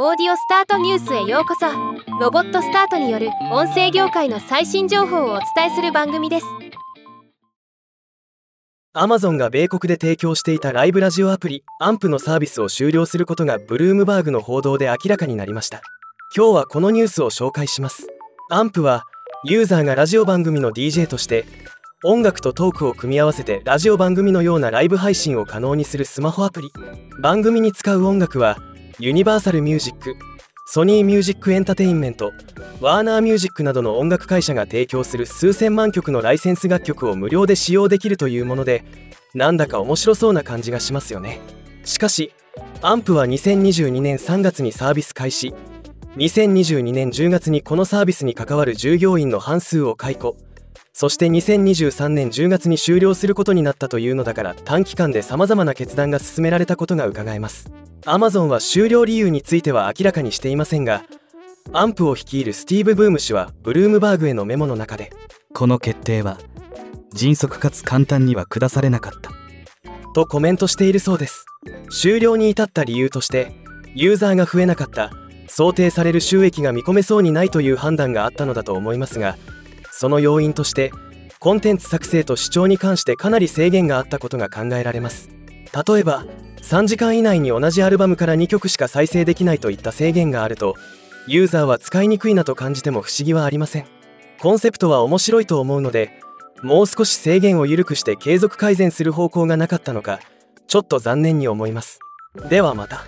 オーディオスタートニュースへようこそ。ロボットスタートによる音声業界の最新情報をお伝えする番組です。アマゾンが米国で提供していたライブラジオアプリアンプのサービスを終了することがブルームバーグの報道で明らかになりました。今日はこのニュースを紹介します。アンプはユーザーがラジオ番組の DJ として音楽とトークを組み合わせてラジオ番組のようなライブ配信を可能にするスマホアプリ。番組に使う音楽はユニバーサルミュージックソニーミュージックエンタテインメントワーナーミュージックなどの音楽会社が提供する数千万曲のライセンス楽曲を無料で使用できるというものでなんだか面白そうな感じがしますよね。しかし Ampは2022年3月にサービス開始。2022年10月にこのサービスに関わる従業員の半数を解雇。そして2023年10月に終了することになったというのだから短期間で様々な決断が進められたことがうかがえます。Amazon は終了理由については明らかにしていませんがアンプを率いるスティーブ・ブーム氏はブルームバーグへのメモの中でこの決定は迅速かつ簡単には下されなかった。とコメントしているそうです。終了に至った理由としてユーザーが増えなかった想定される収益が見込めそうにないという判断があったのだと思いますがその要因としてコンテンツ作成と視聴に関してかなり制限があったことが考えられます。例えば3時間以内に同じアルバムから2曲しか再生できないといった制限があるとユーザーは使いにくいなと感じても不思議はありません。コンセプトは面白いと思うのでもう少し制限を緩くして継続改善する方向がなかったのかちょっと残念に思います。ではまた。